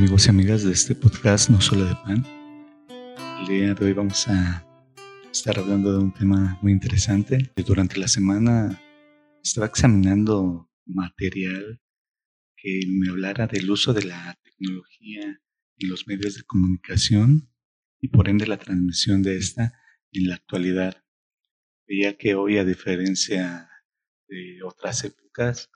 Amigos y amigas de este podcast No Solo de Pan. El día de hoy vamos a estar hablando de un tema muy interesante. Durante la semana estaba examinando material que me hablara del uso de la tecnología en los medios de comunicación y por ende la transmisión de esta en la actualidad. Veía que hoy, a diferencia de otras épocas,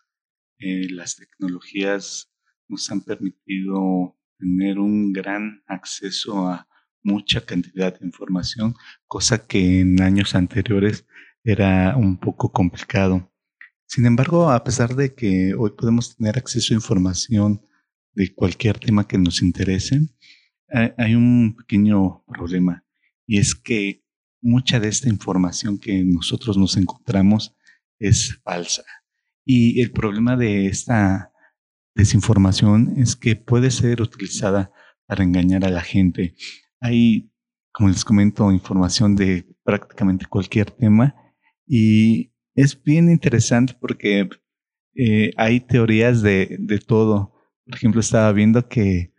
eh, las tecnologías nos han permitido tener un gran acceso a mucha cantidad de información, cosa que en años anteriores era un poco complicado. Sin embargo, a pesar de que hoy podemos tener acceso a información de cualquier tema que nos interese, hay un pequeño problema y es que mucha de esta información que nosotros nos encontramos es falsa. Y el problema de esta desinformación es que puede ser utilizada para engañar a la gente. Hay, como les comento, información de prácticamente cualquier tema y es bien interesante porque eh, hay teorías de, de todo. Por ejemplo, estaba viendo que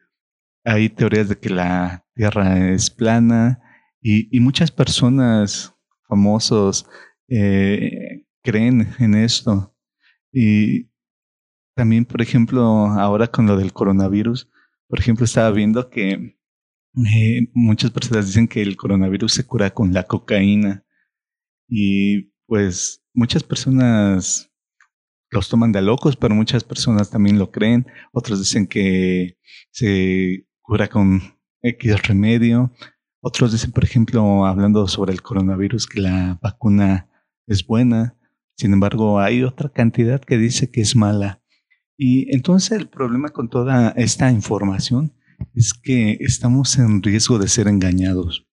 hay teorías de que la Tierra es plana y, muchas personas famosos eh, creen en esto. Y también, por ejemplo, ahora con lo del coronavirus, por ejemplo, estaba viendo que eh, muchas personas dicen que el coronavirus se cura con la cocaína y pues muchas personas los toman de locos, pero muchas personas también lo creen. Otros dicen que se cura con X remedio. Otros dicen, por ejemplo, hablando sobre el coronavirus, que la vacuna es buena. Sin embargo, hay otra cantidad que dice que es mala. Y entonces el problema con toda esta información es que estamos en riesgo de ser engañados.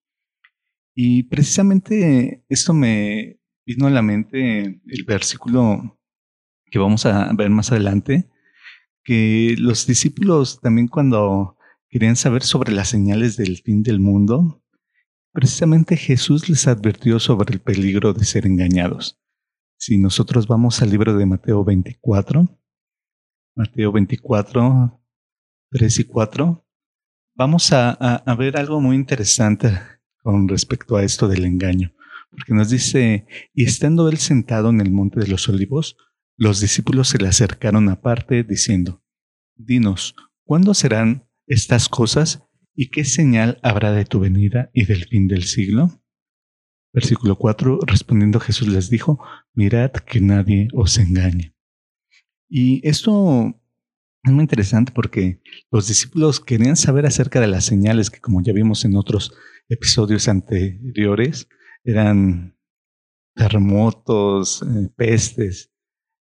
Y precisamente esto me vino a la mente el versículo que vamos a ver más adelante, que los discípulos también cuando querían saber sobre las señales del fin del mundo, precisamente Jesús les advirtió sobre el peligro de ser engañados. Si nosotros vamos al libro de Mateo 24, Mateo 24, 3 y 4, vamos a, ver algo muy interesante con respecto a esto del engaño, porque nos dice, y estando él sentado en el monte de los olivos, los discípulos se le acercaron aparte diciendo, Dinos, ¿cuándo serán estas cosas y qué señal habrá de tu venida y del fin del siglo? Versículo 4, respondiendo Jesús les dijo, mirad que nadie os engañe. Y esto es muy interesante porque los discípulos querían saber acerca de las señales que, como ya vimos en otros episodios anteriores, eran terremotos, eh, pestes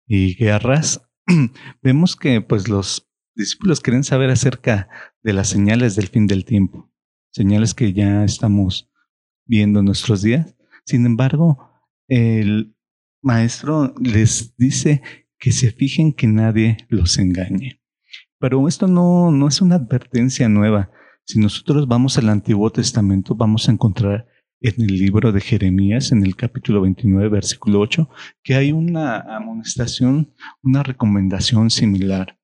y guerras. Vemos que pues los discípulos querían saber acerca de las señales del fin del tiempo, señales que ya estamos viendo en nuestros días. Sin embargo, el maestro les dice que se fijen que nadie los engañe. Pero esto no, no es una advertencia nueva. Si nosotros vamos al Antiguo Testamento, vamos a encontrar en el libro de Jeremías, en el capítulo 29, versículo 8, que hay una amonestación, una recomendación similar.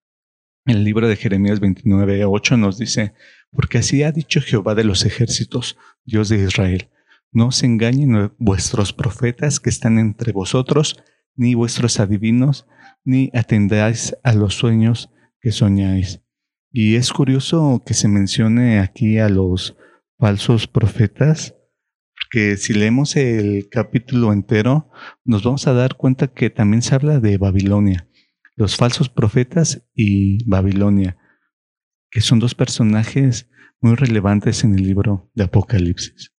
El libro de Jeremías 29, 8 nos dice, porque así ha dicho Jehová de los ejércitos, Dios de Israel, no se engañen vuestros profetas que están entre vosotros, ni vuestros adivinos, ni atendáis a los sueños que soñáis. Y es curioso que se mencione aquí a los falsos profetas, porque si leemos el capítulo entero, nos vamos a dar cuenta que también se habla de Babilonia, los falsos profetas y Babilonia, que son dos personajes muy relevantes en el libro de Apocalipsis.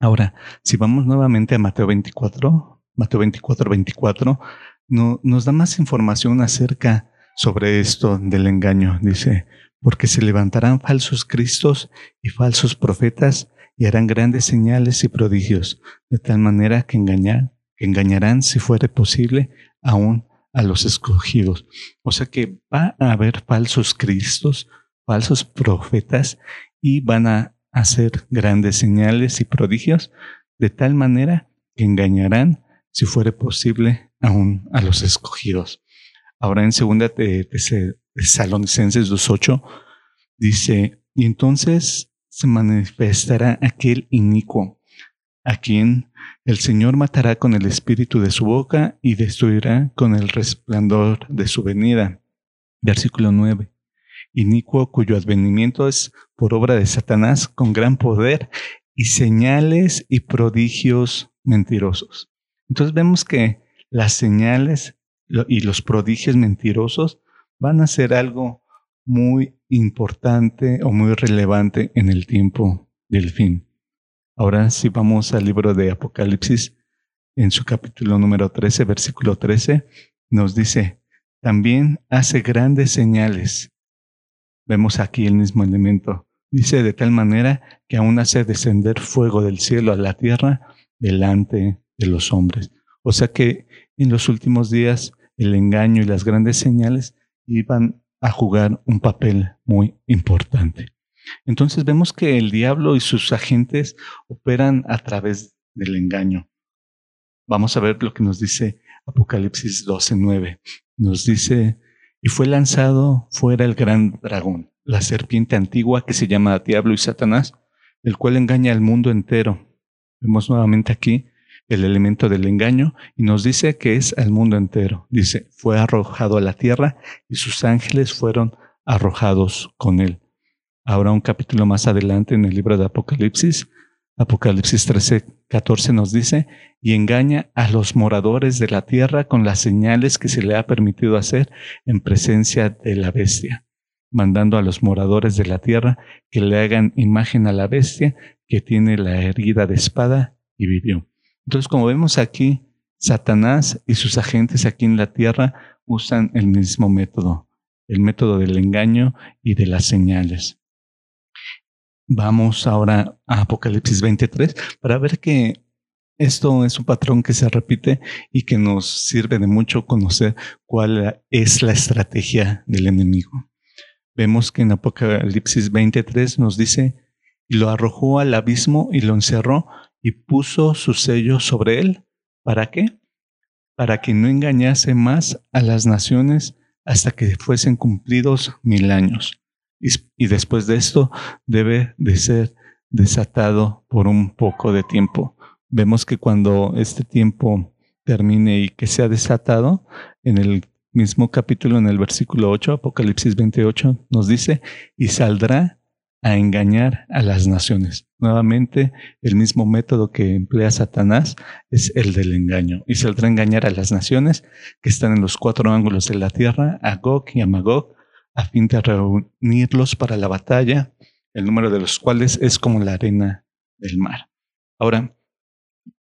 Ahora, si vamos nuevamente a Mateo 24, Mateo 24, 24, no, nos da más información acerca sobre esto del engaño. Dice, porque se levantarán falsos cristos y falsos profetas y harán grandes señales y prodigios, de tal manera que, engañar, que engañarán, si fuere posible, aún a los escogidos. O sea que va a haber falsos cristos, falsos profetas y van a hacer grandes señales y prodigios, de tal manera que engañarán, si fuere posible, aún a los escogidos. Ahora en segunda Tesalonicenses 2.8 Dice, y entonces se manifestará aquel inicuo, a quien el Señor matará con el espíritu de su boca y destruirá con el resplandor de su venida. Versículo 9. Inicuo cuyo advenimiento es por obra de Satanás con gran poder y señales y prodigios mentirosos. Entonces vemos que las señales y los prodigios mentirosos van a ser algo muy importante o muy relevante en el tiempo del fin. Ahora si vamos al libro de Apocalipsis, en su capítulo número 13, versículo 13, nos dice, también hace grandes señales. Vemos aquí el mismo elemento. Dice de tal manera que aún hace descender fuego del cielo a la tierra delante de los hombres. O sea que en los últimos días el engaño y las grandes señales iban a jugar un papel muy importante. Entonces vemos que el diablo y sus agentes operan a través del engaño. Vamos a ver lo que nos dice Apocalipsis 12:9. Nos dice, y fue lanzado fuera el gran dragón, la serpiente antigua que se llama Diablo y Satanás, el cual engaña al mundo entero. Vemos nuevamente aquí el elemento del engaño y nos dice que es al mundo entero. Dice, fue arrojado a la tierra y sus ángeles fueron arrojados con él. Ahora un capítulo más adelante en el libro de Apocalipsis, Apocalipsis 13, 14 nos dice, y engaña a los moradores de la tierra con las señales que se le ha permitido hacer en presencia de la bestia, mandando a los moradores de la tierra que le hagan imagen a la bestia que tiene la herida de espada y vivió. Entonces, como vemos aquí, Satanás y sus agentes aquí en la tierra usan el mismo método, el método del engaño y de las señales. Vamos ahora a Apocalipsis 23 para ver que esto es un patrón que se repite y que nos sirve de mucho conocer cuál es la estrategia del enemigo. Vemos que en Apocalipsis 23 nos dice, y lo arrojó al abismo y lo encerró y puso su sello sobre él. ¿Para qué? Para que no engañase más a las naciones hasta que fuesen cumplidos mil años. Y, después de esto debe de ser desatado por un poco de tiempo. Vemos que cuando este tiempo termine y que sea desatado, en el mismo capítulo, en el versículo 8, Apocalipsis 28, nos dice, y saldrá a engañar a las naciones. Nuevamente, el mismo método que emplea Satanás es el del engaño. Y saldrá a engañar a las naciones que están en los cuatro ángulos de la tierra, a Gog y a Magog, a fin de reunirlos para la batalla, el número de los cuales es como la arena del mar. Ahora,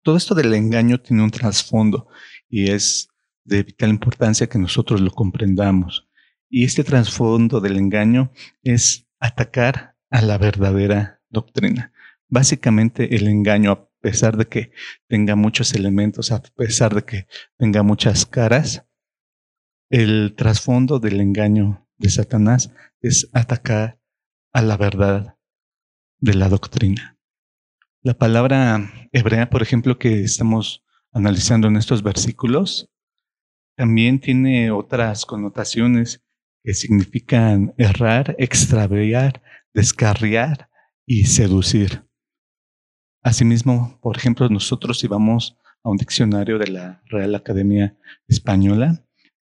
todo esto del engaño tiene un trasfondo y es de vital importancia que nosotros lo comprendamos. Y este trasfondo del engaño es atacar a la verdadera doctrina. Básicamente el engaño, a pesar de que tenga muchos elementos, a pesar de que tenga muchas caras, el trasfondo del engaño de Satanás es atacar a la verdad de la doctrina. La palabra hebrea, por ejemplo, que estamos analizando en estos versículos, también tiene otras connotaciones que significan errar, extraviar, descarriar y seducir. Asimismo, por ejemplo, nosotros si vamos a un diccionario de la Real Academia Española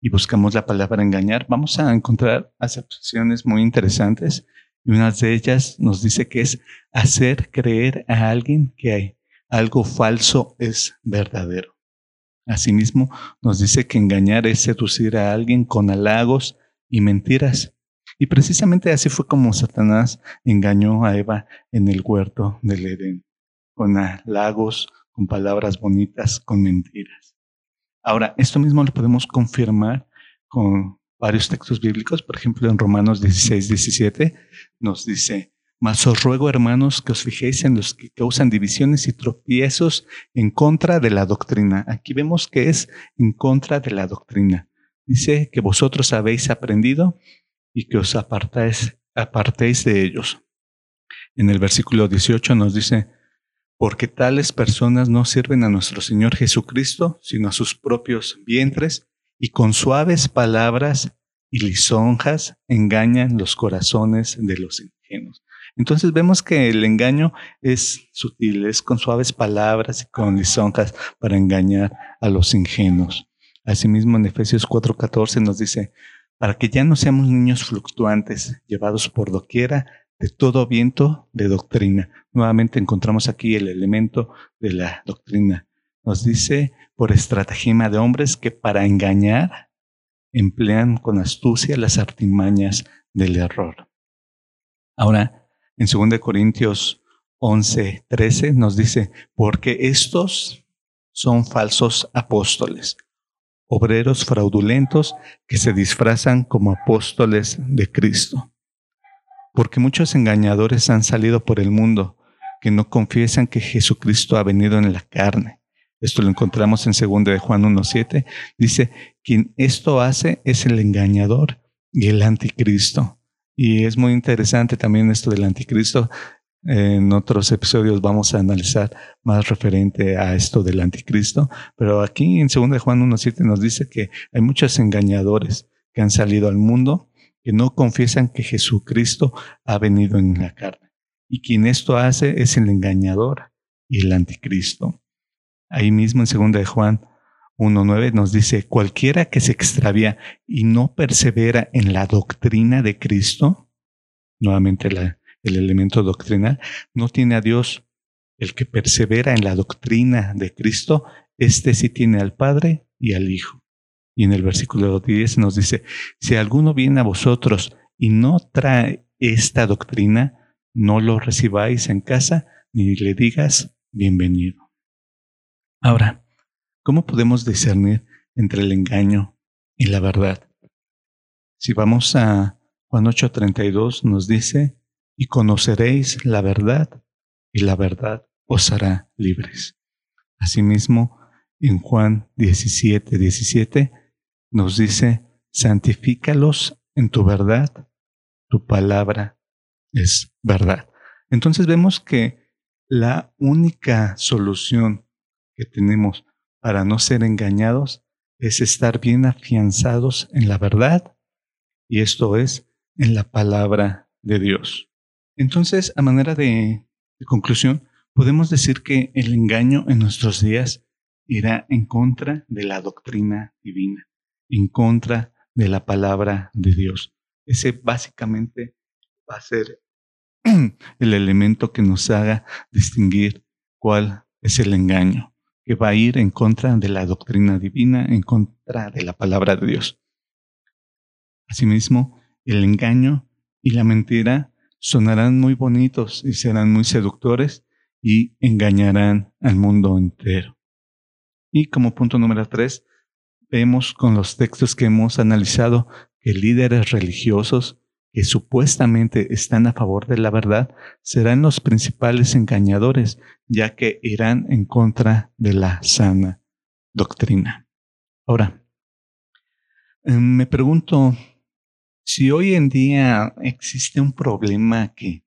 y buscamos la palabra engañar, vamos a encontrar acepciones muy interesantes y una de ellas nos dice que es hacer creer a alguien que algo falso es verdadero. Asimismo, nos dice que engañar es seducir a alguien con halagos y mentiras. Y precisamente así fue como Satanás engañó a Eva en el huerto del Edén, con halagos, con palabras bonitas, con mentiras. Ahora, esto mismo lo podemos confirmar con varios textos bíblicos, por ejemplo en Romanos 16, 17 nos dice, mas os ruego hermanos que os fijéis en los que causan divisiones y tropiezos en contra de la doctrina. Aquí vemos que es en contra de la doctrina. Dice que vosotros habéis aprendido y que os apartéis, apartéis de ellos. En el versículo 18 nos dice, porque tales personas no sirven a nuestro Señor Jesucristo, sino a sus propios vientres, y con suaves palabras y lisonjas engañan los corazones de los ingenuos. Entonces vemos que el engaño es sutil, es con suaves palabras y con lisonjas para engañar a los ingenuos. Asimismo en Efesios 4:14 nos dice, para que ya no seamos niños fluctuantes, llevados por doquiera de todo viento de doctrina. Nuevamente encontramos aquí el elemento de la doctrina. Nos dice por estratagema de hombres que para engañar emplean con astucia las artimañas del error. Ahora, en 2 Corintios 11, 13 nos dice, porque estos son falsos apóstoles, obreros fraudulentos que se disfrazan como apóstoles de Cristo. Porque muchos engañadores han salido por el mundo que no confiesan que Jesucristo ha venido en la carne. Esto lo encontramos en 2 de Juan 1.7. Dice, quien esto hace es el engañador y el anticristo. Y es muy interesante también esto del anticristo. En otros episodios vamos a analizar más referente a esto del anticristo, pero aquí en 2 de Juan 1.7 nos dice que hay muchos engañadores que han salido al mundo que no confiesan que Jesucristo ha venido en la carne. Y quien esto hace es el engañador y el anticristo. Ahí mismo en 2 de Juan 1.9 nos dice, cualquiera que se extravía y no persevera en la doctrina de Cristo, nuevamente el elemento doctrinal, no tiene a Dios. El que persevera en la doctrina de Cristo, este sí tiene al Padre y al Hijo. Y en el versículo 10 nos dice, si alguno viene a vosotros y no trae esta doctrina, no lo recibáis en casa ni le digas bienvenido. Ahora, ¿cómo podemos discernir entre el engaño y la verdad? Si vamos a Juan 8:32 nos dice, y conoceréis la verdad, y la verdad os hará libres. Asimismo, en Juan 17, 17, nos dice, santifícalos en tu verdad, tu palabra es verdad. Entonces vemos que la única solución que tenemos para no ser engañados es estar bien afianzados en la verdad y esto es en la palabra de Dios. Entonces, a manera de, conclusión, podemos decir que el engaño en nuestros días irá en contra de la doctrina divina en contra de la palabra de Dios. Ese básicamente va a ser el elemento que nos haga distinguir cuál es el engaño, que va a ir en contra de la doctrina divina, en contra de la palabra de Dios. Asimismo, el engaño y la mentira sonarán muy bonitos y serán muy seductores y engañarán al mundo entero. Y como punto número tres, vemos con los textos que hemos analizado que líderes religiosos que supuestamente están a favor de la verdad serán los principales engañadores, ya que irán en contra de la sana doctrina. Ahora, em, me pregunto si hoy en día existe un problema que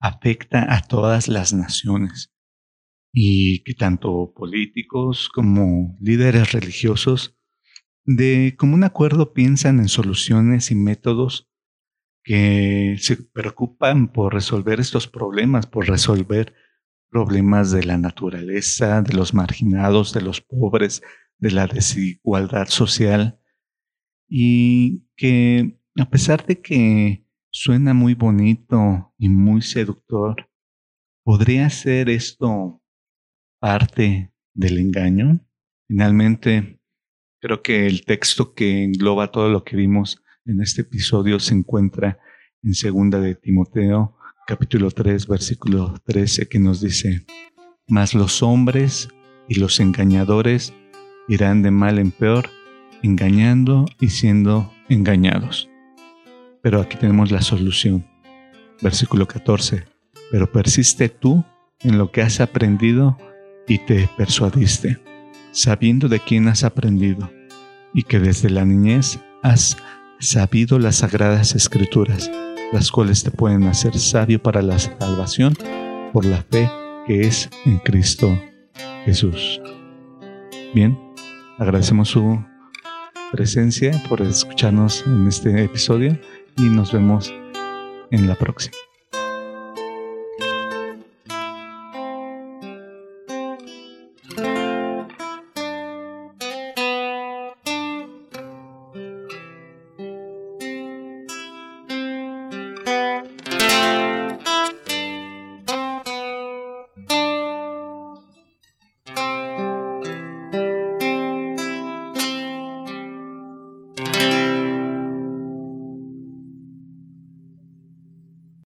afecta a todas las naciones y que tanto políticos como líderes religiosos de común acuerdo piensan en soluciones y métodos que se preocupan por resolver estos problemas, por resolver problemas de la naturaleza, de los marginados, de los pobres, de la desigualdad social, y que a pesar de que suena muy bonito y muy seductor, ¿podría ser esto parte del engaño? Finalmente, Creo que el texto que engloba todo lo que vimos en este episodio se encuentra en segunda de Timoteo, capítulo 3, versículo 13, que nos dice, Mas los hombres y los engañadores irán de mal en peor, engañando y siendo engañados. Pero aquí tenemos la solución. Versículo 14. Pero persiste tú en lo que has aprendido y te persuadiste sabiendo de quién has aprendido y que desde la niñez has sabido las sagradas escrituras, las cuales te pueden hacer sabio para la salvación por la fe que es en Cristo Jesús. Bien, agradecemos su presencia, por escucharnos en este episodio y nos vemos en la próxima.